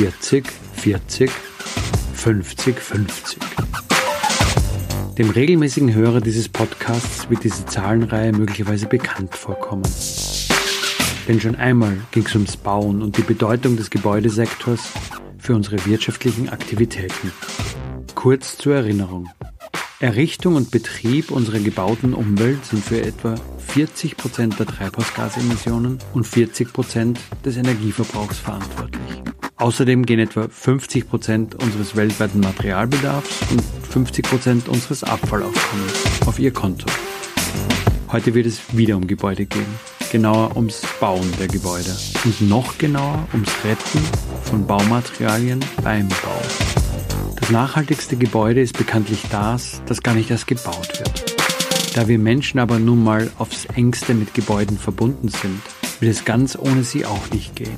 Vierzig, vierzig, fünfzig, fünfzig. Dem regelmäßigen Hörer dieses Podcasts wird diese Zahlenreihe möglicherweise bekannt vorkommen. Denn schon einmal ging es ums Bauen und die Bedeutung des Gebäudesektors für unsere wirtschaftlichen Aktivitäten. Kurz zur Erinnerung. Errichtung und Betrieb unserer gebauten Umwelt sind für etwa 40 Prozent der Treibhausgasemissionen und 40 Prozent des Energieverbrauchs verantwortlich. Außerdem gehen etwa 50 Prozent unseres weltweiten Materialbedarfs und 50 Prozent unseres Abfallaufkommens auf ihr Konto. Heute wird es wieder um Gebäude gehen, genauer ums Bauen der Gebäude und noch genauer ums Retten von Baumaterialien beim Bau. Das nachhaltigste Gebäude ist bekanntlich das, das gar nicht erst gebaut wird. Da wir Menschen aber nun mal aufs engste mit Gebäuden verbunden sind, wird es ganz ohne sie auch nicht gehen.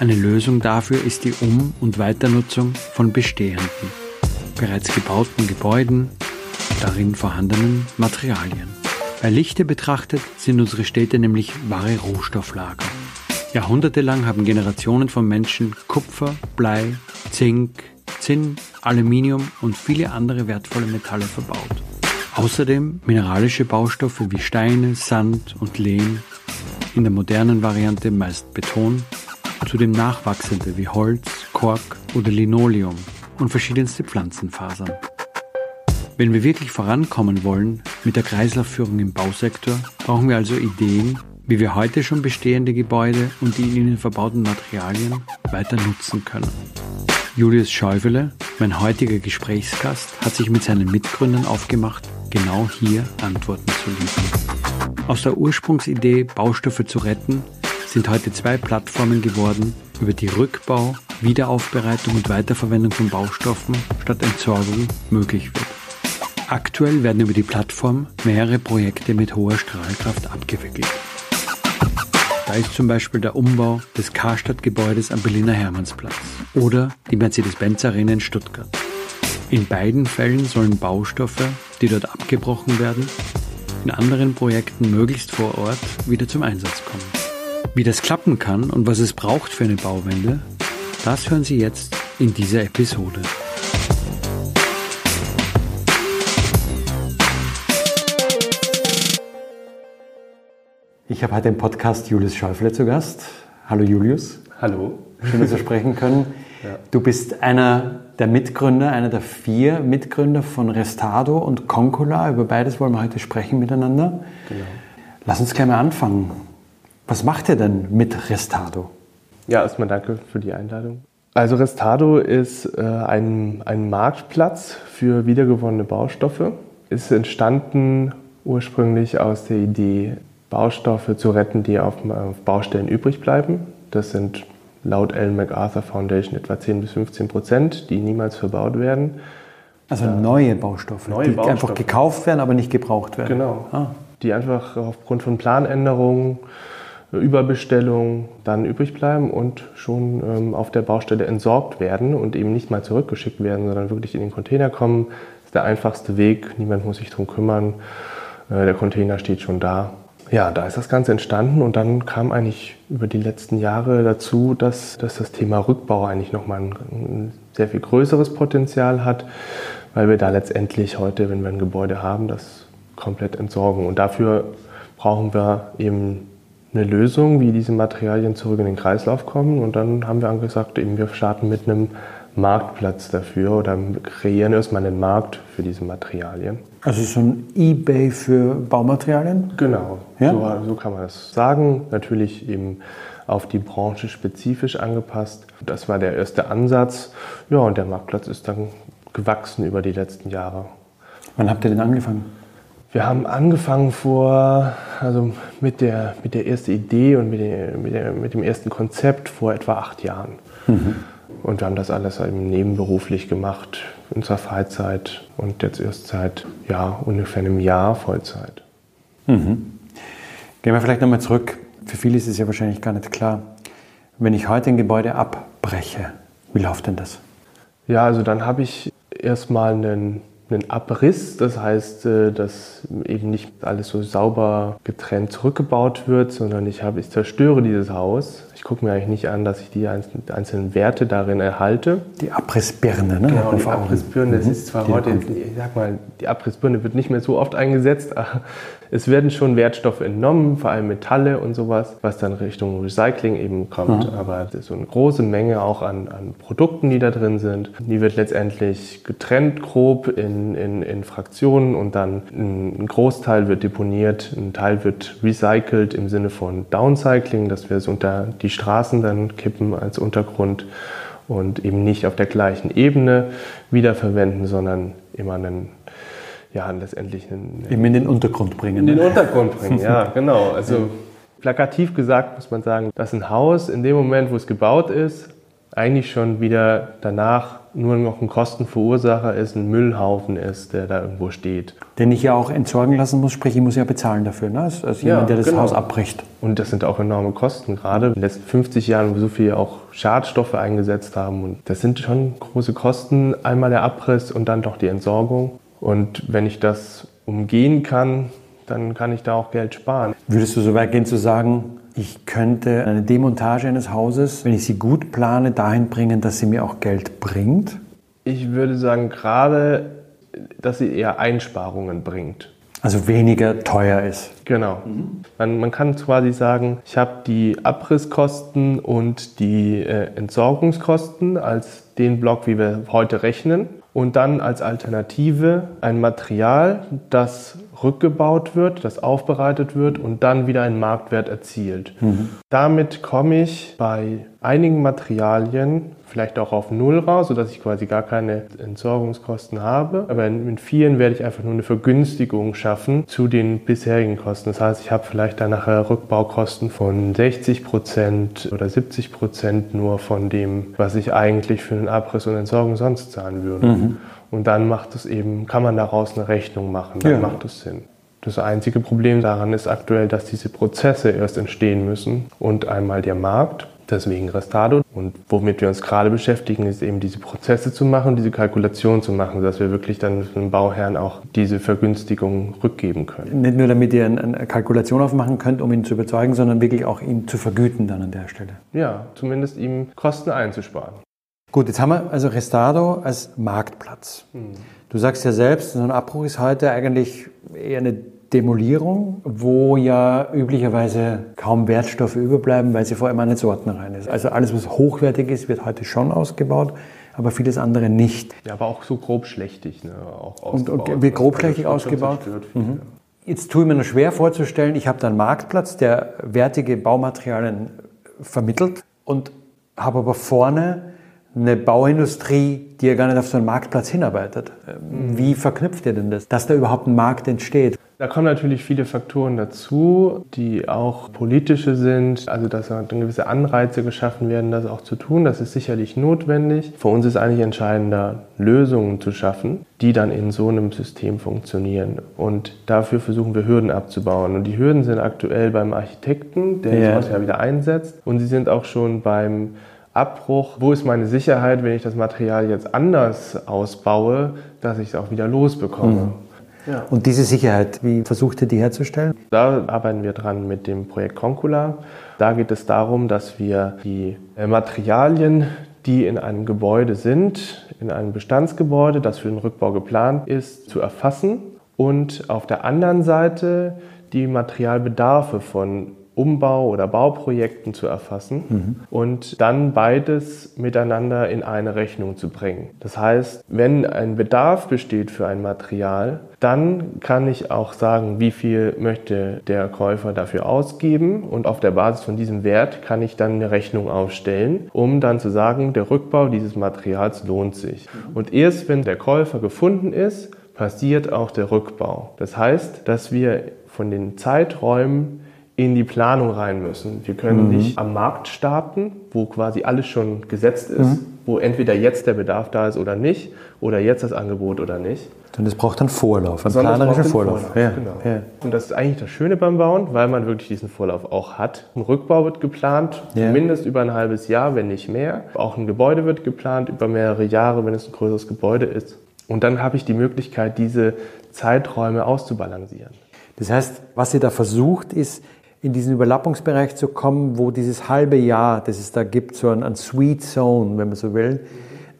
Eine Lösung dafür ist die Um- und Weiternutzung von bestehenden, bereits gebauten Gebäuden, darin vorhandenen Materialien. Bei Lichte betrachtet sind unsere Städte nämlich wahre Rohstofflager. Jahrhundertelang haben Generationen von Menschen Kupfer, Blei, Zink, Zinn, Aluminium und viele andere wertvolle Metalle verbaut. Außerdem mineralische Baustoffe wie Steine, Sand und Lehm, in der modernen Variante meist Beton zudem nachwachsende wie Holz, Kork oder Linoleum und verschiedenste Pflanzenfasern. Wenn wir wirklich vorankommen wollen mit der Kreislaufführung im Bausektor, brauchen wir also Ideen, wie wir heute schon bestehende Gebäude und die in ihnen verbauten Materialien weiter nutzen können. Julius Schäufele, mein heutiger Gesprächsgast, hat sich mit seinen Mitgründern aufgemacht, genau hier Antworten zu liefern. Aus der Ursprungsidee, Baustoffe zu retten, sind heute zwei Plattformen geworden, über die Rückbau, Wiederaufbereitung und Weiterverwendung von Baustoffen statt Entsorgung möglich wird. Aktuell werden über die Plattform mehrere Projekte mit hoher Strahlkraft abgewickelt. Da ist zum Beispiel der Umbau des Karstadt-Gebäudes am Berliner Hermannsplatz oder die Mercedes-Benz Arena in Stuttgart. In beiden Fällen sollen Baustoffe, die dort abgebrochen werden, in anderen Projekten möglichst vor Ort wieder zum Einsatz kommen. Wie das klappen kann und was es braucht für eine Bauwende, das hören Sie jetzt in dieser Episode. Ich habe heute im Podcast Julius Schäufele zu Gast. Hallo Julius. Hallo. Schön, dass wir sprechen können. Ja. Du bist einer der Mitgründer, einer der vier Mitgründer von Restado und Concula. Über beides wollen wir heute sprechen miteinander. Genau. Lass uns gleich mal anfangen. Was macht ihr denn mit Restado? Ja, erstmal danke für die Einladung. Also Restado ist äh, ein, ein Marktplatz für wiedergewonnene Baustoffe. Ist entstanden ursprünglich aus der Idee, Baustoffe zu retten, die auf, auf Baustellen übrig bleiben. Das sind laut Ellen MacArthur Foundation etwa 10 bis 15 Prozent, die niemals verbaut werden. Also neue Baustoffe, neue die Baustoffe. einfach gekauft werden, aber nicht gebraucht werden. Genau. Ah. Die einfach aufgrund von Planänderungen Überbestellung dann übrig bleiben und schon ähm, auf der Baustelle entsorgt werden und eben nicht mal zurückgeschickt werden, sondern wirklich in den Container kommen. Das ist der einfachste Weg, niemand muss sich darum kümmern. Äh, der Container steht schon da. Ja, da ist das Ganze entstanden und dann kam eigentlich über die letzten Jahre dazu, dass, dass das Thema Rückbau eigentlich nochmal ein, ein sehr viel größeres Potenzial hat, weil wir da letztendlich heute, wenn wir ein Gebäude haben, das komplett entsorgen. Und dafür brauchen wir eben eine Lösung, wie diese Materialien zurück in den Kreislauf kommen. Und dann haben wir angesagt, eben wir starten mit einem Marktplatz dafür oder kreieren erstmal einen Markt für diese Materialien. Also so ein Ebay für Baumaterialien? Genau, Ja? so, so kann man das sagen. Natürlich eben auf die Branche spezifisch angepasst. Das war der erste Ansatz. Ja, und der Marktplatz ist dann gewachsen über die letzten Jahre. Wann habt ihr denn angefangen? Wir haben angefangen vor, also mit der, mit der ersten Idee und mit, der, mit, der, mit dem ersten Konzept vor etwa acht Jahren. Und wir haben das alles eben nebenberuflich gemacht, in unserer Freizeit und jetzt erst seit ja, ungefähr einem Jahr Vollzeit. Gehen wir vielleicht nochmal zurück. Für viele ist es ja wahrscheinlich gar nicht klar. Wenn ich heute ein Gebäude abbreche, wie läuft denn das? Ja, also dann habe ich erstmal einen, einen Abriss, das heißt, äh, dass eben nicht alles so sauber getrennt zurückgebaut wird, sondern ich, habe, ich zerstöre dieses Haus. Ich gucke mir eigentlich nicht an, dass ich die einzelnen, Werte darin erhalte. Die Abrissbirne, ne? Genau, die. Abrissbirne, das ist zwar Die heute, ich sag mal, die Abrissbirne wird nicht mehr so oft eingesetzt, aber es werden schon Wertstoffe entnommen, vor allem Metalle und sowas, was dann Richtung Recycling eben kommt. Aber das ist so eine große Menge auch an, an Produkten, die da drin sind. Die wird letztendlich getrennt grob in, in, in Fraktionen und dann ein ein Großteil wird deponiert, ein Teil wird recycelt im Sinne von Downcycling, dass wir es unter die Straßen dann kippen als Untergrund und eben nicht auf der gleichen Ebene wiederverwenden, sondern immer einen, ja, letztendlich einen, Eben in den Untergrund bringen. in den ne? Untergrund bringen. Ja, genau. Also plakativ gesagt muss man sagen, dass ein Haus in dem Moment, wo es gebaut ist, eigentlich schon wieder danach nur noch ein Kostenverursacher ist, ein Müllhaufen ist, der da irgendwo steht. Den ich ja auch entsorgen lassen muss, sprich, ich muss ja bezahlen dafür, ne? Als, als Ja, jemand, der das genau. Haus abbricht. Und das sind auch enorme Kosten, gerade in den letzten 50 Jahren, wo so viel auch Schadstoffe eingesetzt haben. Und das sind schon große Kosten. Einmal der Abriss und dann doch die Entsorgung. Und wenn ich das umgehen kann, dann kann ich da auch Geld sparen. Würdest du so weit gehen zu sagen, ich könnte eine Demontage eines Hauses, wenn ich sie gut plane, dahin bringen, dass sie mir auch Geld bringt? Ich würde sagen, gerade, dass sie eher Einsparungen bringt. Also weniger teuer ist. Genau. Man, man kann quasi sagen, ich habe die Abrisskosten und die äh, Entsorgungskosten als den Block, wie wir heute rechnen. Und dann als Alternative ein Material, das rückgebaut wird, das aufbereitet wird und dann wieder einen Marktwert erzielt. Damit komme ich bei einigen Materialien vielleicht auch auf Null raus, sodass ich quasi gar keine Entsorgungskosten habe. Aber in, in vielen werde ich einfach nur eine Vergünstigung schaffen zu den bisherigen Kosten. Das heißt, ich habe vielleicht dann nachher Rückbaukosten von 60 Prozent oder 70 Prozent nur von dem, was ich eigentlich für einen Abriss und Entsorgung sonst zahlen würde. Und dann macht es eben, kann man daraus eine Rechnung machen. Dann Ja. macht es Sinn. Das einzige Problem daran ist aktuell, dass diese Prozesse erst entstehen müssen und einmal der Markt, deswegen Restado. Und womit wir uns gerade beschäftigen, ist eben diese Prozesse zu machen, diese Kalkulation zu machen, dass wir wirklich dann dem Bauherrn auch diese Vergünstigung rückgeben können. Nicht nur, damit ihr eine, eine Kalkulation aufmachen könnt, um ihn zu überzeugen, sondern wirklich auch ihn zu vergüten dann an der Stelle. Ja, zumindest ihm Kosten einzusparen. Gut, jetzt haben wir also Restado als Marktplatz. Du sagst ja selbst, so ein Abbruch ist heute eigentlich eher eine Demolierung, wo ja üblicherweise kaum Wertstoffe überbleiben, weil sie vor allem an den Sorten rein ist. Also alles, was hochwertig ist, wird heute schon ausgebaut, aber vieles andere nicht. Ja, aber auch so grob schlechtig. Ne? Auch Und- und ausgebaut. wird grob schlechtig ausgebaut? viel, ja. Jetzt tue ich mir nur schwer vorzustellen, ich habe da einen Marktplatz, der wertige Baumaterialien vermittelt und habe aber vorne eine Bauindustrie, die ja gar nicht auf so einen Marktplatz hinarbeitet. Ähm, Wie verknüpft ihr denn das, dass da überhaupt ein Markt entsteht? Da kommen natürlich viele Faktoren dazu, die auch politische sind, also dass dann gewisse Anreize geschaffen werden, das auch zu tun. Das ist sicherlich notwendig. Für uns ist eigentlich entscheidender, Lösungen zu schaffen, die dann in so einem System funktionieren. Und dafür versuchen wir Hürden abzubauen. Und die Hürden sind aktuell beim Architekten, der Ja. sowas ja wieder einsetzt. Und sie sind auch schon beim Abbruch, wo ist meine Sicherheit, wenn ich das Material jetzt anders ausbaue, dass ich es auch wieder losbekomme. Ja. Und diese Sicherheit, wie versucht ihr die herzustellen? Da arbeiten wir dran mit dem Projekt Concula. Da geht es darum, dass wir die äh, Materialien, die in einem Gebäude sind, in einem Bestandsgebäude, das für den Rückbau geplant ist, zu erfassen und auf der anderen Seite die Materialbedarfe von Umbau- oder Bauprojekten zu erfassen mhm. und dann beides miteinander in eine Rechnung zu bringen. Das heißt, wenn ein Bedarf besteht für ein Material, dann kann ich auch sagen, wie viel möchte der Käufer dafür ausgeben und auf der Basis von diesem Wert kann ich dann eine Rechnung aufstellen, um dann zu sagen, der Rückbau dieses Materials lohnt sich. Und erst wenn der Käufer gefunden ist, passiert auch der Rückbau. Das heißt, dass wir von den Zeiträumen in die Planung rein müssen. Wir können mhm. nicht am Markt starten, wo quasi alles schon gesetzt ist, mhm. wo entweder jetzt der Bedarf da ist oder nicht, oder jetzt das Angebot oder nicht. Und es braucht dann Vorlauf, einen planerischen Vorlauf. Vorlauf. Ja. Genau. Ja. Und das ist eigentlich das Schöne beim Bauen, weil man wirklich diesen Vorlauf auch hat. Ein Rückbau wird geplant, ja. mindestens über ein halbes Jahr, wenn nicht mehr. Auch ein Gebäude wird geplant über mehrere Jahre, wenn es ein größeres Gebäude ist. Und dann habe ich die Möglichkeit, diese Zeiträume auszubalancieren. Das heißt, was ihr da versucht, ist, in diesen Überlappungsbereich zu kommen, wo dieses halbe Jahr, das es da gibt, so ein, ein Sweet Zone, wenn man so will,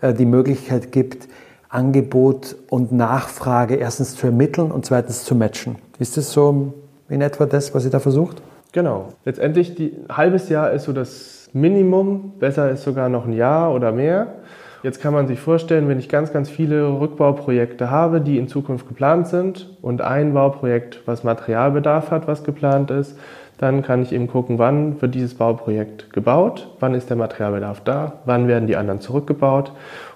äh, die Möglichkeit gibt, Angebot und Nachfrage erstens zu ermitteln und zweitens zu matchen. Ist das so in etwa das, was ihr da versucht? Genau. Letztendlich ein halbes Jahr ist so das Minimum. Besser ist sogar noch ein Jahr oder mehr. Jetzt kann man sich vorstellen, wenn ich ganz, ganz viele Rückbauprojekte habe, die in Zukunft geplant sind und ein Bauprojekt, was Materialbedarf hat, was geplant ist, dann kann ich eben gucken, wann wird dieses Bauprojekt gebaut, wann ist der Materialbedarf da, wann werden die anderen zurückgebaut.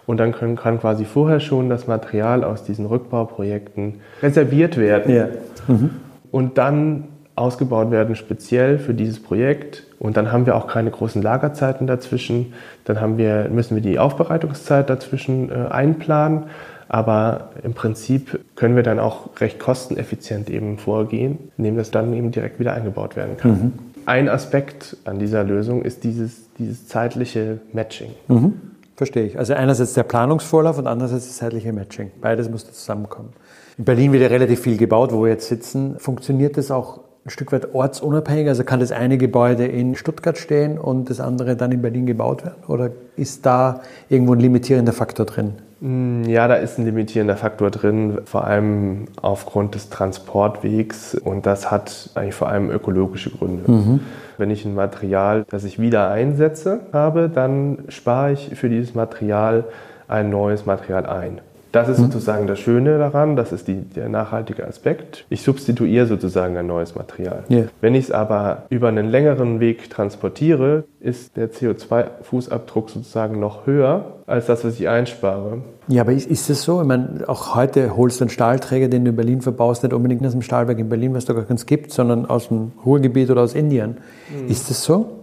Und dann können, kann quasi vorher schon das Material aus diesen Rückbauprojekten reserviert werden ja. mhm. und dann ausgebaut werden speziell für dieses Projekt. Und dann haben wir auch keine großen Lagerzeiten dazwischen. Dann haben wir, müssen wir die Aufbereitungszeit dazwischen äh, einplanen. Aber im Prinzip können wir dann auch recht kosteneffizient eben vorgehen, indem das dann eben direkt wieder eingebaut werden kann. Mhm. Ein Aspekt an dieser Lösung ist dieses, dieses zeitliche Matching. Mhm. Verstehe ich. Also einerseits der Planungsvorlauf und andererseits das zeitliche Matching. Beides muss zusammenkommen. In Berlin wird ja relativ viel gebaut, wo wir jetzt sitzen. Funktioniert das auch ein Stück weit ortsunabhängig? Also kann das eine Gebäude in Stuttgart stehen und das andere dann in Berlin gebaut werden? Oder ist da irgendwo ein limitierender Faktor drin? Mm, ja, da ist ein limitierender Faktor drin, vor allem aufgrund des Transportwegs und das hat eigentlich vor allem ökologische Gründe. Mhm. Wenn ich ein Material, das ich wieder einsetze, habe, dann spare ich für dieses Material ein neues Material ein. Das ist mhm. sozusagen das Schöne daran, das ist die, der nachhaltige Aspekt. Ich substituiere sozusagen ein neues Material. Yeah. Wenn ich es aber über einen längeren Weg transportiere, ist der CO2-Fußabdruck sozusagen noch höher als das, was ich einspare. Ja, aber ist, ist das so? Ich meine, auch heute holst du einen Stahlträger, den du in Berlin verbaust, nicht unbedingt aus dem Stahlwerk in Berlin, was da gar keins gibt, sondern aus dem Ruhrgebiet oder aus Indien. Mhm. Ist das so?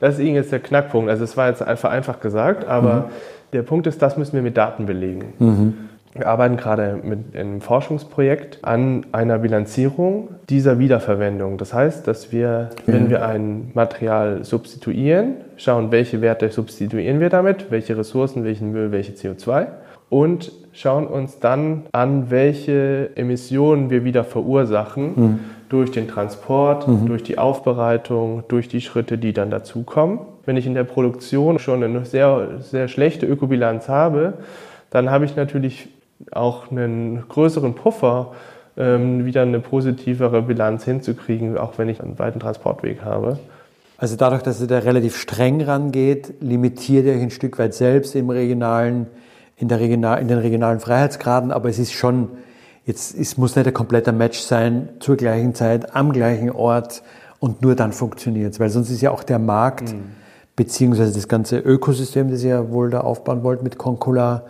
Das ist jetzt der Knackpunkt. Also es war jetzt einfach einfach gesagt, aber mhm der Punkt ist, das müssen wir mit Daten belegen. Mhm. Wir arbeiten gerade mit einem Forschungsprojekt an einer Bilanzierung dieser Wiederverwendung. Das heißt, dass wir, wenn wir ein Material substituieren, schauen, welche Werte substituieren wir damit, welche Ressourcen, welchen Müll, welche CO2 und schauen uns dann an, welche Emissionen wir wieder verursachen mhm. Durch den Transport, mhm. durch die Aufbereitung, durch die Schritte, die dann dazukommen. Wenn ich in der Produktion schon eine sehr, sehr schlechte Ökobilanz habe, dann habe ich natürlich auch einen größeren Puffer, ähm, wieder eine positivere Bilanz hinzukriegen, auch wenn ich einen weiten Transportweg habe. Also dadurch, dass ihr da relativ streng rangeht, limitiert ihr euch ein Stück weit selbst im regionalen, in, der regional, in den regionalen Freiheitsgraden, aber es ist schon, jetzt es muss nicht ein kompletter Match sein, zur gleichen Zeit, am gleichen Ort und nur dann funktioniert es, weil sonst ist ja auch der Markt mhm beziehungsweise das ganze Ökosystem, das ihr wohl da aufbauen wollt mit Concula,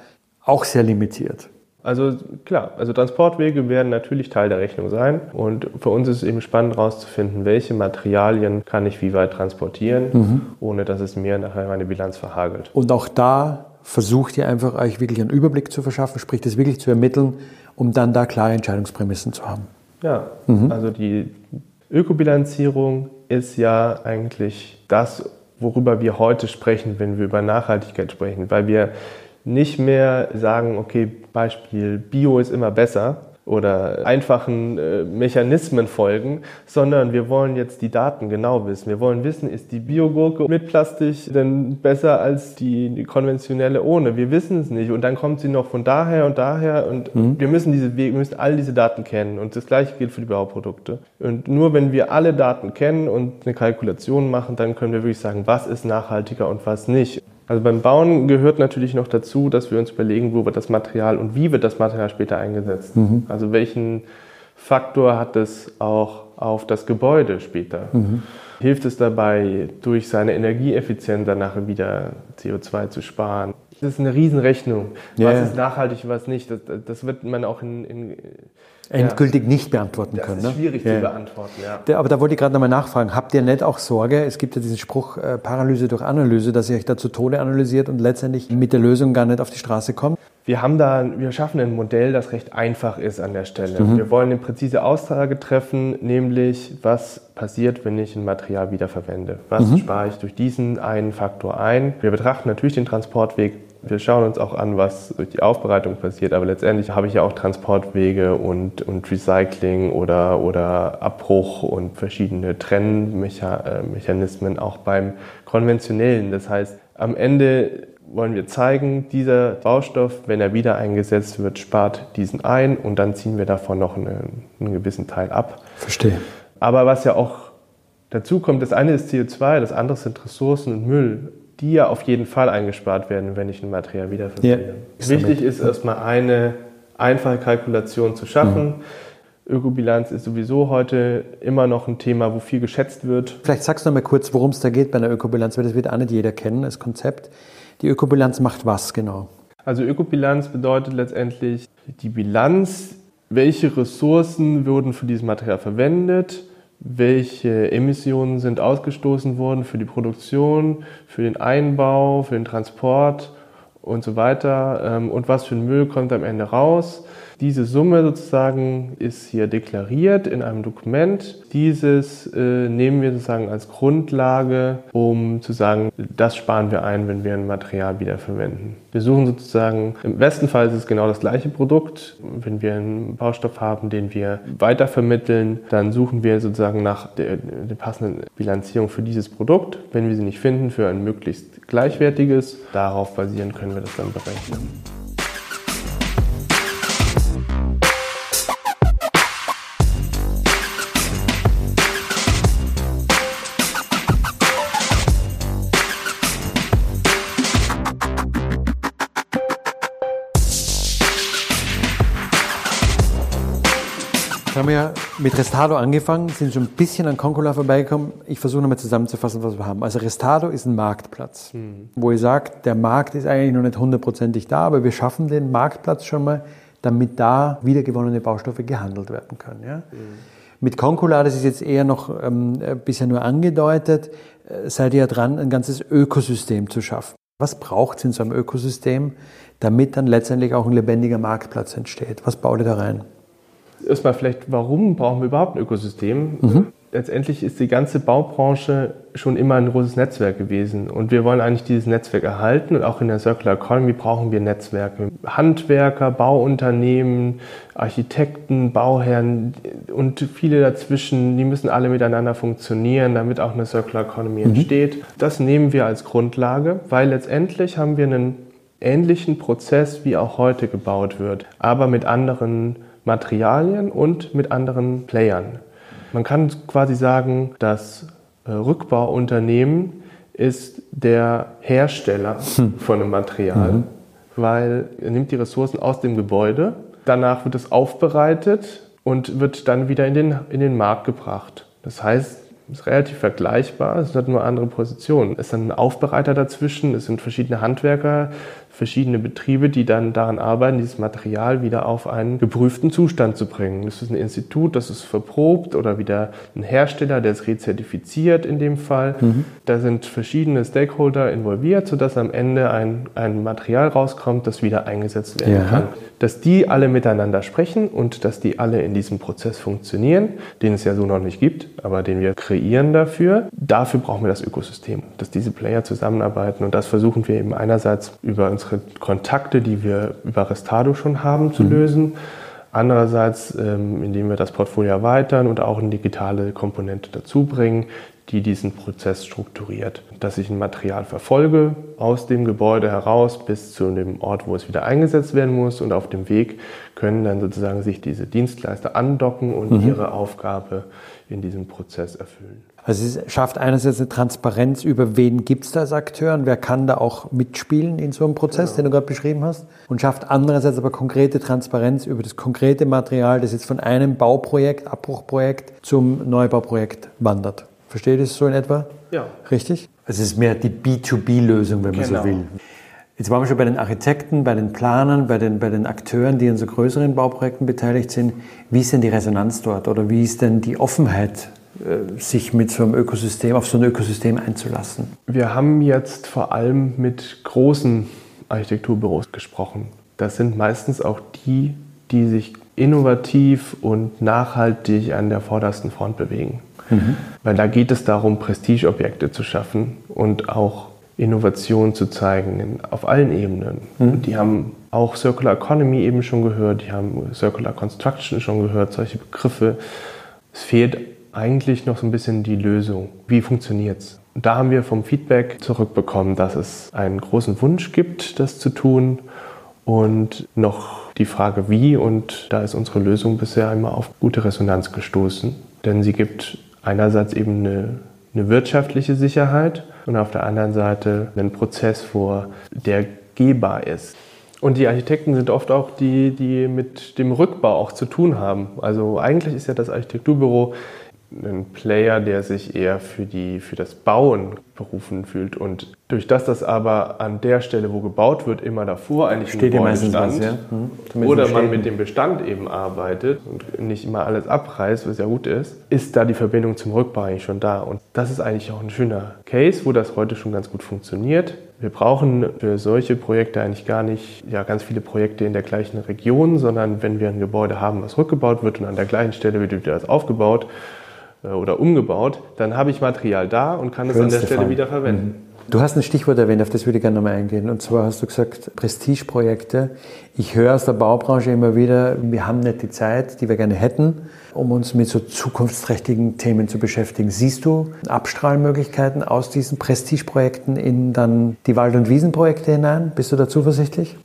auch sehr limitiert. Also klar, also Transportwege werden natürlich Teil der Rechnung sein und für uns ist es eben spannend herauszufinden, welche Materialien kann ich wie weit transportieren, mhm. ohne dass es mir nachher meine Bilanz verhagelt. Und auch da versucht ihr einfach euch wirklich einen Überblick zu verschaffen, sprich das wirklich zu ermitteln, um dann da klare Entscheidungsprämissen zu haben. Ja, mhm. also die Ökobilanzierung ist ja eigentlich das, worüber wir heute sprechen, wenn wir über Nachhaltigkeit sprechen, weil wir nicht mehr sagen, okay, Beispiel Bio ist immer besser, oder einfachen äh, Mechanismen folgen, sondern wir wollen jetzt die Daten genau wissen. Wir wollen wissen, ist die Biogurke mit Plastik denn besser als die, die konventionelle ohne? Wir wissen es nicht. Und dann kommt sie noch von daher und daher und mhm. wir müssen diese wir müssen all diese Daten kennen. Und das gleiche gilt für die Bauprodukte. Und nur wenn wir alle Daten kennen und eine Kalkulation machen, dann können wir wirklich sagen, was ist nachhaltiger und was nicht. Also beim Bauen gehört natürlich noch dazu, dass wir uns überlegen, wo wird das Material und wie wird das Material später eingesetzt. Mhm. Also welchen Faktor hat es auch auf das Gebäude später? Mhm. Hilft es dabei, durch seine Energieeffizienz danach wieder CO2 zu sparen? Das ist eine Riesenrechnung. Ja, was ist nachhaltig, was nicht? Das, das wird man auch in, in endgültig ja. nicht beantworten können. Das ist ne? schwierig ne? zu beantworten, ja. Aber da wollte ich gerade nochmal nachfragen. Habt ihr nicht auch Sorge, es gibt ja diesen Spruch äh, Paralyse durch Analyse, dass ihr euch da zu Tode analysiert und letztendlich mit der Lösung gar nicht auf die Straße kommt? Wir haben da, wir schaffen ein Modell, das recht einfach ist an der Stelle. Mhm. Wir wollen eine präzise Aussage treffen, nämlich was passiert, wenn ich ein Material wiederverwende. Was mhm. spare ich durch diesen einen Faktor ein? Wir betrachten natürlich den Transportweg wir schauen uns auch an, was durch die Aufbereitung passiert, aber letztendlich habe ich ja auch Transportwege und, und Recycling oder, oder Abbruch und verschiedene Trennmechanismen auch beim konventionellen. Das heißt, am Ende wollen wir zeigen, dieser Baustoff, wenn er wieder eingesetzt wird, spart diesen ein und dann ziehen wir davon noch einen, einen gewissen Teil ab. Verstehe. Aber was ja auch dazu kommt, das eine ist CO2, das andere sind Ressourcen und Müll die ja auf jeden Fall eingespart werden, wenn ich ein Material wiederverwende. Ja, Wichtig ist erstmal eine einfache Kalkulation zu schaffen. Mhm. Ökobilanz ist sowieso heute immer noch ein Thema, wo viel geschätzt wird. Vielleicht sagst du noch mal kurz, worum es da geht bei einer Ökobilanz, weil das wird auch nicht jeder kennen, das Konzept. Die Ökobilanz macht was genau? Also Ökobilanz bedeutet letztendlich die Bilanz, welche Ressourcen wurden für dieses Material verwendet, welche Emissionen sind ausgestoßen worden für die Produktion, für den Einbau, für den Transport und so weiter ähm, und was für ein Müll kommt am Ende raus. Diese Summe sozusagen ist hier deklariert in einem Dokument. Dieses äh, nehmen wir sozusagen als Grundlage, um zu sagen, das sparen wir ein, wenn wir ein Material wiederverwenden. Wir suchen sozusagen, im besten Fall ist es genau das gleiche Produkt. Wenn wir einen Baustoff haben, den wir weitervermitteln, dann suchen wir sozusagen nach der, der passenden Bilanzierung für dieses Produkt. Wenn wir sie nicht finden, für ein möglichst gleichwertiges. Darauf basierend können wir das dann berechnen. Haben wir ja mit Restado angefangen, sind schon ein bisschen an Concola vorbeigekommen. Ich versuche nochmal zusammenzufassen, was wir haben. Also Restado ist ein Marktplatz, mhm. wo ihr sagt, der Markt ist eigentlich noch nicht hundertprozentig da, aber wir schaffen den Marktplatz schon mal, damit da wiedergewonnene Baustoffe gehandelt werden können. Ja? Mhm. Mit Concola, das ist jetzt eher noch ähm, bisher nur angedeutet, äh, seid ihr ja dran, ein ganzes Ökosystem zu schaffen. Was braucht es in so einem Ökosystem, damit dann letztendlich auch ein lebendiger Marktplatz entsteht? Was baut ihr da rein? Erstmal vielleicht, warum brauchen wir überhaupt ein Ökosystem? Mhm. Letztendlich ist die ganze Baubranche schon immer ein großes Netzwerk gewesen. Und wir wollen eigentlich dieses Netzwerk erhalten. Und auch in der Circular Economy brauchen wir Netzwerke. Handwerker, Bauunternehmen, Architekten, Bauherren und viele dazwischen, die müssen alle miteinander funktionieren, damit auch eine Circular Economy mhm. entsteht. Das nehmen wir als Grundlage, weil letztendlich haben wir einen ähnlichen Prozess, wie auch heute gebaut wird, aber mit anderen Materialien und mit anderen Playern. Man kann quasi sagen, das äh, Rückbauunternehmen ist der Hersteller hm. von einem Material, mhm. weil er nimmt die Ressourcen aus dem Gebäude, danach wird es aufbereitet und wird dann wieder in den, in den Markt gebracht. Das heißt, es ist relativ vergleichbar, es hat nur andere Positionen. Es ist ein Aufbereiter dazwischen, es sind verschiedene Handwerker, verschiedene Betriebe, die dann daran arbeiten, dieses Material wieder auf einen geprüften Zustand zu bringen. Das ist ein Institut, das ist verprobt oder wieder ein Hersteller, der es rezertifiziert in dem Fall. Mhm. Da sind verschiedene Stakeholder involviert, sodass am Ende ein, ein Material rauskommt, das wieder eingesetzt werden ja. kann. Dass die alle miteinander sprechen und dass die alle in diesem Prozess funktionieren, den es ja so noch nicht gibt, aber den wir kreieren dafür. Dafür brauchen wir das Ökosystem, dass diese Player zusammenarbeiten und das versuchen wir eben einerseits über unsere Kontakte, die wir über Restado schon haben, zu mhm. lösen, Andererseits, ähm, indem wir das Portfolio erweitern und auch eine digitale Komponente dazubringen, die diesen Prozess strukturiert. Dass ich ein Material verfolge aus dem Gebäude heraus bis zu dem Ort, wo es wieder eingesetzt werden muss und auf dem Weg können dann sozusagen sich diese Dienstleister andocken und mhm. ihre Aufgabe in diesem Prozess erfüllen. Also es schafft einerseits eine Transparenz über, wen gibt es da als Akteur und wer kann da auch mitspielen in so einem Prozess, genau. den du gerade beschrieben hast. Und schafft andererseits aber konkrete Transparenz über das konkrete Material, das jetzt von einem Bauprojekt, Abbruchprojekt zum Neubauprojekt wandert. Versteht ihr das so in etwa? Ja. Richtig? Also es ist mehr die B2B-Lösung, wenn man genau. so will. Jetzt waren wir schon bei den Architekten, bei den Planern, bei den, bei den Akteuren, die an so größeren Bauprojekten beteiligt sind. Wie ist denn die Resonanz dort oder wie ist denn die Offenheit sich mit so einem Ökosystem, auf so ein Ökosystem einzulassen? Wir haben jetzt vor allem mit großen Architekturbüros gesprochen. Das sind meistens auch die, die sich innovativ und nachhaltig an der vordersten Front bewegen. Mhm. Weil da geht es darum, Prestigeobjekte zu schaffen und auch Innovation zu zeigen auf allen Ebenen. Mhm. Die haben auch Circular Economy eben schon gehört, die haben Circular Construction schon gehört, solche Begriffe. Es fehlt eigentlich noch so ein bisschen die Lösung. Wie funktioniert es? Da haben wir vom Feedback zurückbekommen, dass es einen großen Wunsch gibt, das zu tun und noch die Frage wie. Und da ist unsere Lösung bisher einmal auf gute Resonanz gestoßen, denn sie gibt einerseits eben eine, eine wirtschaftliche Sicherheit und auf der anderen Seite einen Prozess vor, der gehbar ist. Und die Architekten sind oft auch die, die mit dem Rückbau auch zu tun haben. Also eigentlich ist ja das Architekturbüro ein Player, der sich eher für, die, für das Bauen berufen fühlt. Und durch das das aber an der Stelle, wo gebaut wird, immer davor eigentlich Steht ein Bestand, was, ja? hm. oder man mit dem Bestand eben arbeitet und nicht immer alles abreißt, was ja gut ist, ist da die Verbindung zum Rückbau eigentlich schon da. Und das ist eigentlich auch ein schöner Case, wo das heute schon ganz gut funktioniert. Wir brauchen für solche Projekte eigentlich gar nicht ja, ganz viele Projekte in der gleichen Region, sondern wenn wir ein Gebäude haben, was rückgebaut wird und an der gleichen Stelle wird wieder das aufgebaut, oder umgebaut, dann habe ich Material da und kann es an der Stelle Fall. wieder verwenden. Mhm. Du hast ein Stichwort erwähnt, auf das würde ich gerne nochmal eingehen. Und zwar hast du gesagt, Prestigeprojekte. Ich höre aus der Baubranche immer wieder, wir haben nicht die Zeit, die wir gerne hätten, um uns mit so zukunftsträchtigen Themen zu beschäftigen. Siehst du Abstrahlmöglichkeiten aus diesen Prestigeprojekten in dann die Wald- und Wiesenprojekte hinein? Bist du da zuversichtlich?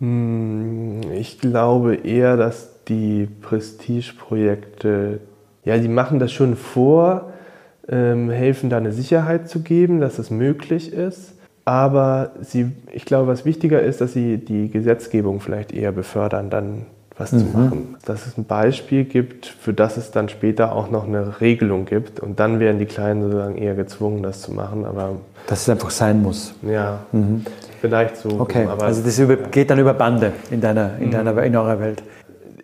Hm, ich glaube eher, dass die Prestigeprojekte ja, die machen das schon vor, ähm, helfen da eine Sicherheit zu geben, dass es möglich ist. Aber sie, ich glaube, was wichtiger ist, dass sie die Gesetzgebung vielleicht eher befördern, dann was mhm. zu machen. Dass es ein Beispiel gibt, für das es dann später auch noch eine Regelung gibt. Und dann werden die Kleinen sozusagen eher gezwungen, das zu machen. Aber dass es einfach sein muss. Ja, mhm. vielleicht so. Okay, also das über, geht dann über Bande in deiner, in, mhm. deiner, in eurer Welt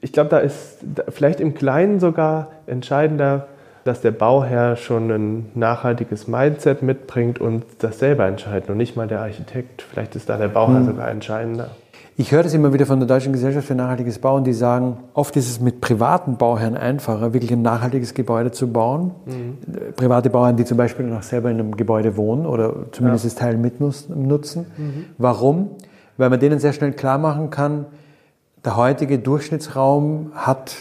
ich glaube, da ist vielleicht im Kleinen sogar entscheidender, dass der Bauherr schon ein nachhaltiges Mindset mitbringt und das selber entscheidet und nicht mal der Architekt. Vielleicht ist da der Bauherr hm. sogar entscheidender. Ich höre das immer wieder von der Deutschen Gesellschaft für nachhaltiges Bauen, die sagen, oft ist es mit privaten Bauherren einfacher, wirklich ein nachhaltiges Gebäude zu bauen. Mhm. Private Bauherren, die zum Beispiel noch selber in einem Gebäude wohnen oder zumindest ja. das Teil mitnutzen. Mhm. Warum? Weil man denen sehr schnell klar machen kann, der heutige Durchschnittsraum hat,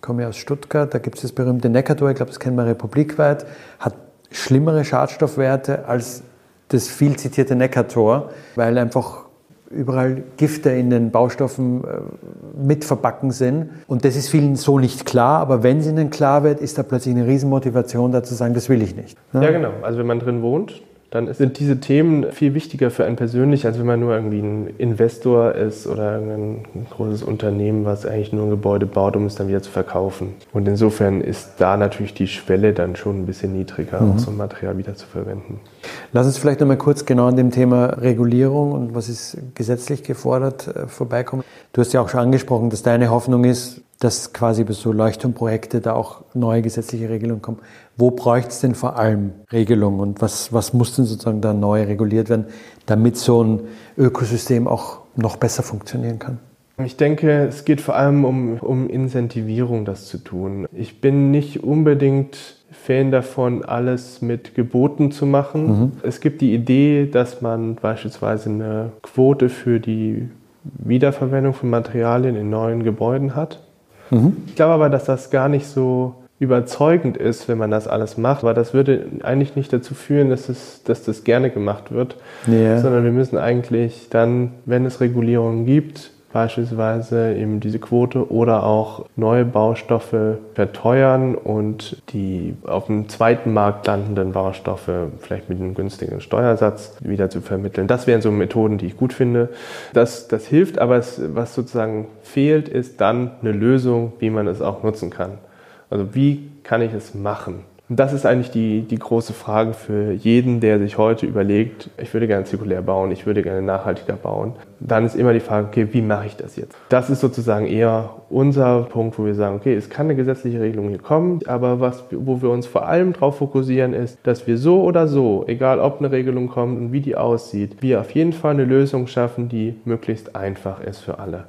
komme aus Stuttgart, da gibt es das berühmte Neckartor, ich glaube, das kennen wir republikweit, hat schlimmere Schadstoffwerte als das viel zitierte Neckartor, weil einfach überall Gifte in den Baustoffen äh, mit verbacken sind. Und das ist vielen so nicht klar, aber wenn es ihnen klar wird, ist da plötzlich eine Riesenmotivation da zu sagen, das will ich nicht. Ja, genau. Also wenn man drin wohnt, dann sind diese Themen viel wichtiger für einen persönlich, als wenn man nur irgendwie ein Investor ist oder ein großes Unternehmen, was eigentlich nur ein Gebäude baut, um es dann wieder zu verkaufen. Und insofern ist da natürlich die Schwelle dann schon ein bisschen niedriger, mhm. auch so ein Material wieder zu verwenden. Lass uns vielleicht nochmal kurz genau an dem Thema Regulierung und was ist gesetzlich gefordert äh, vorbeikommen. Du hast ja auch schon angesprochen, dass deine Hoffnung ist, dass quasi über so Leuchtturmprojekte da auch neue gesetzliche Regelungen kommen. Wo bräuchte es denn vor allem Regelungen und was, was muss denn sozusagen da neu reguliert werden, damit so ein Ökosystem auch noch besser funktionieren kann? Ich denke, es geht vor allem um, um Incentivierung, das zu tun. Ich bin nicht unbedingt Fan davon, alles mit Geboten zu machen. Mhm. Es gibt die Idee, dass man beispielsweise eine Quote für die Wiederverwendung von Materialien in neuen Gebäuden hat. Ich glaube aber, dass das gar nicht so überzeugend ist, wenn man das alles macht, weil das würde eigentlich nicht dazu führen, dass, es, dass das gerne gemacht wird, Ja. sondern wir müssen eigentlich dann, wenn es Regulierungen gibt, beispielsweise eben diese Quote oder auch neue Baustoffe verteuern und die auf dem zweiten Markt landenden Baustoffe vielleicht mit einem günstigen Steuersatz wieder zu vermitteln. Das wären so Methoden, die ich gut finde. Das, das hilft, aber es, was sozusagen fehlt, ist dann eine Lösung, wie man es auch nutzen kann. Also wie kann ich es machen? Und das ist eigentlich die, die große Frage für jeden, der sich heute überlegt, ich würde gerne zirkulär bauen, ich würde gerne nachhaltiger bauen. Dann ist immer die Frage, okay, wie mache ich das jetzt? Das ist sozusagen eher unser Punkt, wo wir sagen, okay, es kann eine gesetzliche Regelung hier kommen, aber was, wo wir uns vor allem darauf fokussieren, ist, dass wir so oder so, egal ob eine Regelung kommt und wie die aussieht, wir auf jeden Fall eine Lösung schaffen, die möglichst einfach ist für alle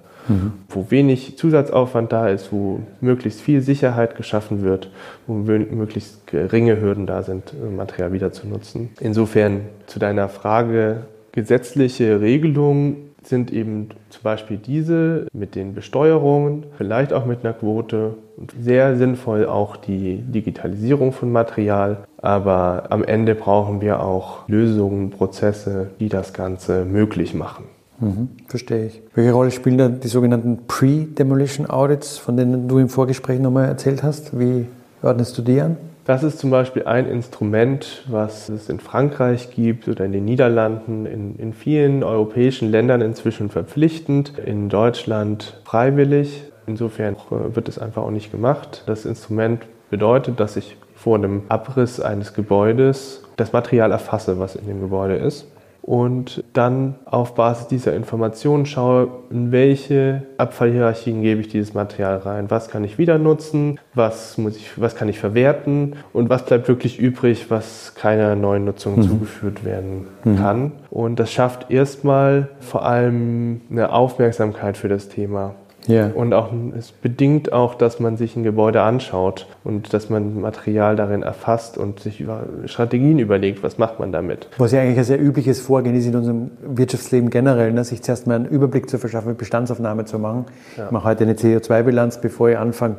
wo wenig Zusatzaufwand da ist, wo möglichst viel Sicherheit geschaffen wird, wo möglichst geringe Hürden da sind, Material wieder zu nutzen. Insofern zu deiner Frage, gesetzliche Regelungen sind eben zum Beispiel diese mit den Besteuerungen, vielleicht auch mit einer Quote und sehr sinnvoll auch die Digitalisierung von Material. Aber am Ende brauchen wir auch Lösungen, Prozesse, die das Ganze möglich machen. Mhm, verstehe ich. Welche Rolle spielen da die sogenannten Pre-Demolition Audits, von denen du im Vorgespräch nochmal erzählt hast? Wie ordnest du die an? Das ist zum Beispiel ein Instrument, was es in Frankreich gibt oder in den Niederlanden, in, in vielen europäischen Ländern inzwischen verpflichtend, in Deutschland freiwillig. Insofern wird es einfach auch nicht gemacht. Das Instrument bedeutet, dass ich vor einem Abriss eines Gebäudes das Material erfasse, was in dem Gebäude ist und dann auf Basis dieser Informationen schaue, in welche Abfallhierarchien gebe ich dieses Material rein, was kann ich wieder nutzen, was, muss ich, was kann ich verwerten und was bleibt wirklich übrig, was keiner neuen Nutzung mhm. zugeführt werden kann. Und das schafft erstmal vor allem eine Aufmerksamkeit für das Thema. Ja. Und auch, es bedingt auch, dass man sich ein Gebäude anschaut und dass man Material darin erfasst und sich über Strategien überlegt, was macht man damit. Was ja eigentlich ein sehr übliches Vorgehen ist in unserem Wirtschaftsleben generell, ne? sich zuerst mal einen Überblick zu verschaffen, Bestandsaufnahme zu machen. Ja. Ich mache heute eine CO2-Bilanz, bevor ich anfange,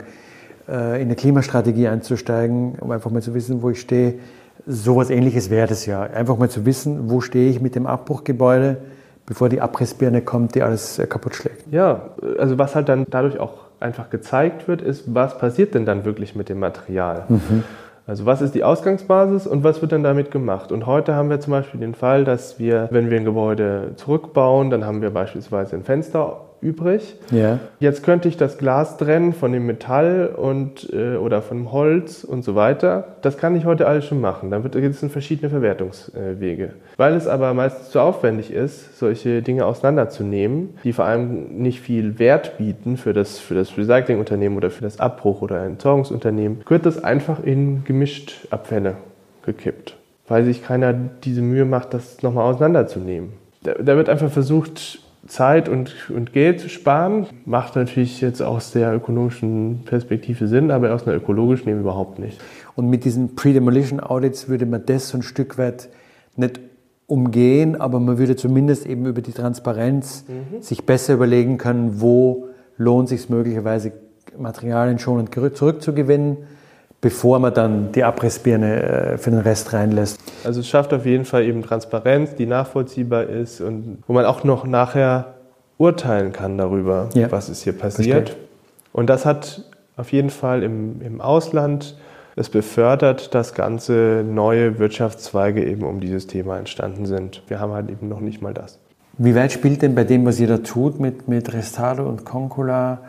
äh, in eine Klimastrategie einzusteigen, um einfach mal zu wissen, wo ich stehe. So etwas ähnliches wäre das ja. Einfach mal zu wissen, wo stehe ich mit dem Abbruchgebäude, bevor die Abrissbirne kommt, die alles äh, kaputt schlägt. Ja, also was halt dann dadurch auch einfach gezeigt wird, ist, was passiert denn dann wirklich mit dem Material? Mhm. Also was ist die Ausgangsbasis und was wird dann damit gemacht? Und heute haben wir zum Beispiel den Fall, dass wir, wenn wir ein Gebäude zurückbauen, dann haben wir beispielsweise ein Fenster übrig. Ja. Jetzt könnte ich das Glas trennen von dem Metall und, äh, oder von Holz und so weiter. Das kann ich heute alles schon machen. Dann gibt es in verschiedene Verwertungswege. Weil es aber meistens zu aufwendig ist, solche Dinge auseinanderzunehmen, die vor allem nicht viel Wert bieten für das, für das Recyclingunternehmen oder für das Abbruch- oder Entsorgungsunternehmen, wird das einfach in gemischt Abfälle gekippt. Weil sich keiner diese Mühe macht, das nochmal auseinanderzunehmen. Da, da wird einfach versucht, Zeit und, und Geld zu sparen. Macht natürlich jetzt aus der ökonomischen Perspektive Sinn, aber aus einer ökologischen eben überhaupt nicht. Und mit diesen Pre-Demolition Audits würde man das so ein Stück weit nicht umgehen, aber man würde zumindest eben über die Transparenz Mhm. sich besser überlegen können, wo lohnt sich möglicherweise Materialien schonend zurückzugewinnen, bevor man dann die Abrissbirne äh, für den Rest reinlässt. Also es schafft auf jeden Fall eben Transparenz, die nachvollziehbar ist und wo man auch noch nachher urteilen kann darüber, Ja. was ist hier passiert. Verstehe. Und das hat auf jeden Fall im, im Ausland es befördert, dass ganze neue Wirtschaftszweige eben um dieses Thema entstanden sind. Wir haben halt eben noch nicht mal das. Wie weit spielt denn bei dem, was ihr da tut mit, mit Restado und Concula,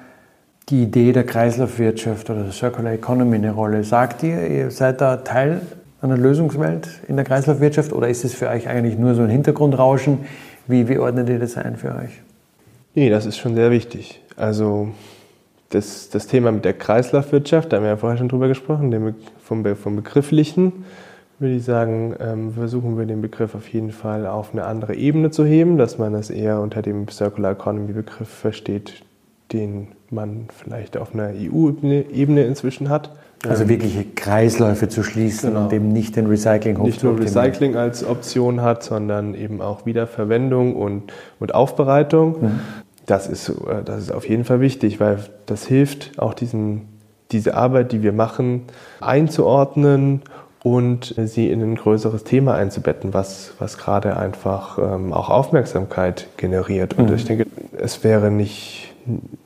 die Idee der Kreislaufwirtschaft oder der Circular Economy eine Rolle? Sagt ihr, ihr seid da Teil einer Lösungswelt in der Kreislaufwirtschaft oder ist es für euch eigentlich nur so ein Hintergrundrauschen? Wie, wie ordnet ihr das ein für euch? Nee, das ist schon sehr wichtig. Also das, das Thema mit der Kreislaufwirtschaft, da haben wir ja vorher schon drüber gesprochen, Be- vom, vom Begrifflichen, würde ich sagen, ähm, versuchen wir den Begriff auf jeden Fall auf eine andere Ebene zu heben, dass man das eher unter dem Circular Economy Begriff versteht, den man vielleicht auf einer EU-Ebene inzwischen hat. Also wirkliche Kreisläufe zu schließen Genau. und eben nicht den Recyclinghof nicht nur. Recycling als Option hat, sondern eben auch Wiederverwendung und, und Aufbereitung. Das ist, äh, das ist auf jeden Fall wichtig, weil das hilft auch diesen, diese Arbeit, die wir machen, einzuordnen und sie in ein größeres Thema einzubetten, was, was gerade einfach ähm, auch Aufmerksamkeit generiert. Und mhm. ich denke, es wäre nicht,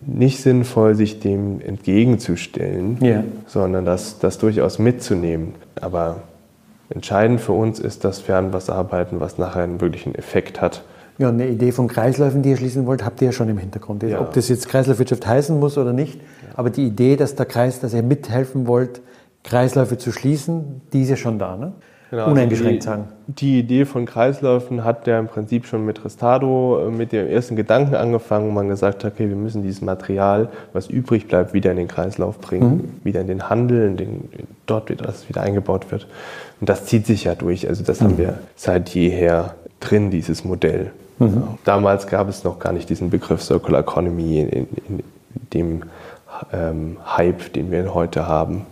nicht sinnvoll, sich dem entgegenzustellen, yeah. sondern das, das durchaus mitzunehmen. Aber entscheidend für uns ist, dass wir an was arbeiten, was nachher einen wirklichen Effekt hat. Ja, eine Idee von Kreisläufen, die ihr schließen wollt, habt ihr ja schon im Hintergrund. Ja. Ob das jetzt Kreislaufwirtschaft heißen muss oder nicht, aber die Idee, dass der Kreis, dass ihr mithelfen wollt, Kreisläufe zu schließen, die ist ja schon da, ne? Genau, Uneingeschränkt also die, sagen. Die Idee von Kreisläufen hat ja im Prinzip schon mit Restado, äh, mit dem ersten Gedanken angefangen, wo man gesagt hat, okay, wir müssen dieses Material, was übrig bleibt, wieder in den Kreislauf bringen, mhm. wieder in den Handel, in den, dort wieder, dass es wieder eingebaut wird. Und das zieht sich ja durch. Also das mhm. haben wir seit jeher drin, dieses Modell. Mhm. Ja. Damals gab es noch gar nicht diesen Begriff Circular Economy in, in, in dem ähm, Hype, den wir heute haben.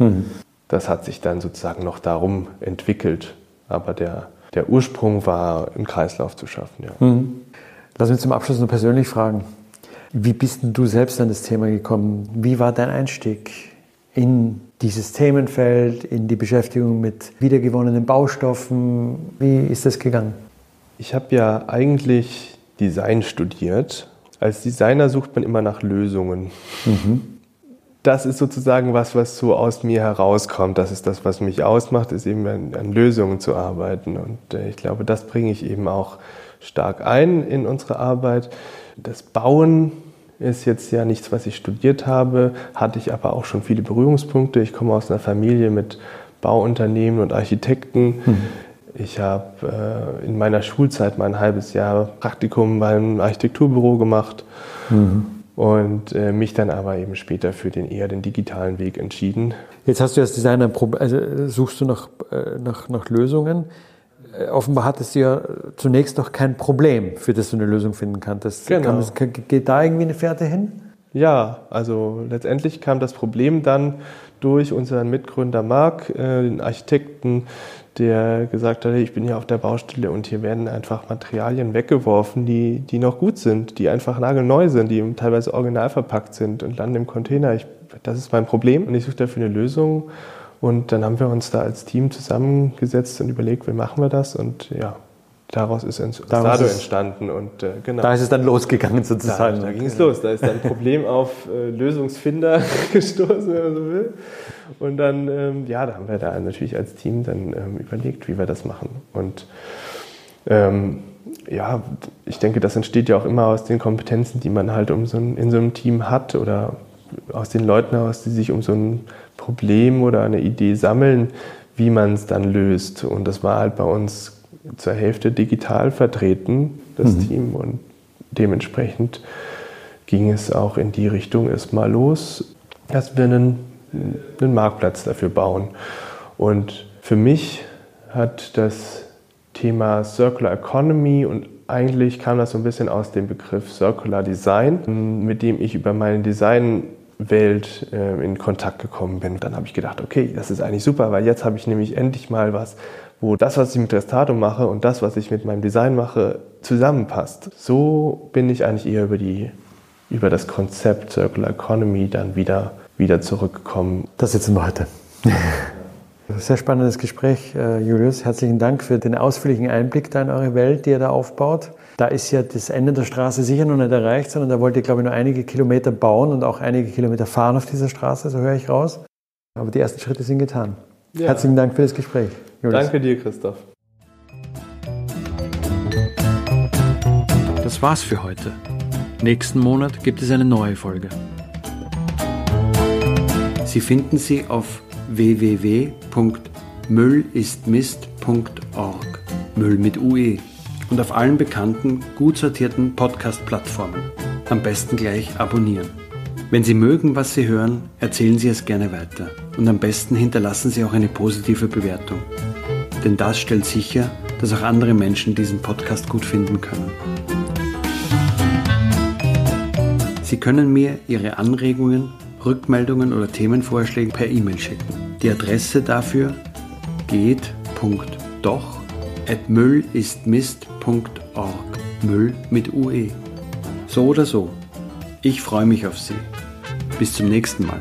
Das hat sich dann sozusagen noch darum entwickelt. Aber der, der Ursprung war, einen Kreislauf zu schaffen. Ja. Mhm. Lass mich zum Abschluss noch persönlich fragen. Wie bist denn du selbst an das Thema gekommen? Wie war dein Einstieg in dieses Themenfeld, in die Beschäftigung mit wiedergewonnenen Baustoffen? Wie ist das gegangen? Ich habe ja eigentlich Design studiert. Als Designer sucht man immer nach Lösungen. Mhm das ist sozusagen was, was so aus mir herauskommt. Das ist das, was mich ausmacht, ist eben an, an Lösungen zu arbeiten. Und äh, ich glaube, das bringe ich eben auch stark ein in unsere Arbeit. Das Bauen ist jetzt ja nichts, was ich studiert habe, hatte ich aber auch schon viele Berührungspunkte. Ich komme aus einer Familie mit Bauunternehmen und Architekten. Mhm. Ich habe äh, in meiner Schulzeit mal ein halbes Jahr Praktikum beim Architekturbüro gemacht. Mhm und äh, mich dann aber eben später für den eher den digitalen Weg entschieden. Jetzt hast du als Designer, also suchst du nach, äh, nach, nach Lösungen. Äh, offenbar hattest du ja zunächst noch kein Problem, für das du eine Lösung finden kannst. Genau. Kann, geht da irgendwie eine Fährte hin? Ja, also letztendlich kam das Problem dann durch unseren Mitgründer Marc, äh, den Architekten, der gesagt hat, ich bin hier auf der Baustelle und hier werden einfach Materialien weggeworfen, die, die noch gut sind, die einfach nagelneu sind, die teilweise original verpackt sind und landen im Container. Ich, das ist mein Problem und ich suche dafür eine Lösung. Und dann haben wir uns da als Team zusammengesetzt und überlegt, wie machen wir das? Und ja, daraus ist Stado entstanden und äh, genau. Da ist es dann losgegangen sozusagen. Da, da ging es los. Da ist dann ein Problem auf äh, Lösungsfinder gestoßen, wenn man so will. Und dann, ähm, ja, da haben wir da natürlich als Team dann ähm, überlegt, wie wir das machen. Und ähm, ja, ich denke, das entsteht ja auch immer aus den Kompetenzen, die man halt um so ein, in so einem Team hat oder aus den Leuten heraus, die sich um so ein Problem oder eine Idee sammeln, wie man es dann löst. Und das war halt bei uns zur Hälfte digital vertreten, das mhm. Team. Und dementsprechend ging es auch in die Richtung erstmal los, dass wir einen, einen Marktplatz dafür bauen. Und für mich hat das Thema Circular Economy und eigentlich kam das so ein bisschen aus dem Begriff Circular Design, mit dem ich über meine Designwelt äh, in Kontakt gekommen bin. Dann habe ich gedacht, okay, das ist eigentlich super, weil jetzt habe ich nämlich endlich mal was, wo das, was ich mit Restato mache und das, was ich mit meinem Design mache, zusammenpasst. So bin ich eigentlich eher über, die, über das Konzept Circular Economy dann wieder, wieder zurückgekommen. Das sitzen wir heute. Sehr spannendes Gespräch, äh, Julius. Herzlichen Dank für den ausführlichen Einblick da in eure Welt, die ihr da aufbaut. Da ist ja das Ende der Straße sicher noch nicht erreicht, sondern da wollt ihr, glaube ich, nur einige Kilometer bauen und auch einige Kilometer fahren auf dieser Straße, so höre ich raus. Aber die ersten Schritte sind getan. Ja. Herzlichen Dank für das Gespräch. Julius. Danke dir, Christoph. Das war's für heute. Nächsten Monat gibt es eine neue Folge. Sie finden sie auf www.müllistmist.org. Müll mit UE. Und auf allen bekannten, gut sortierten Podcast-Plattformen. Am besten gleich abonnieren. Wenn Sie mögen, was Sie hören, erzählen Sie es gerne weiter. Und am besten hinterlassen Sie auch eine positive Bewertung. Denn das stellt sicher, dass auch andere Menschen diesen Podcast gut finden können. Sie können mir Ihre Anregungen, Rückmeldungen oder Themenvorschläge per E-Mail schicken. Die Adresse dafür geht.doch@müllistmist.org. Müll mit UE. So oder so. Ich freue mich auf Sie. Bis zum nächsten Mal.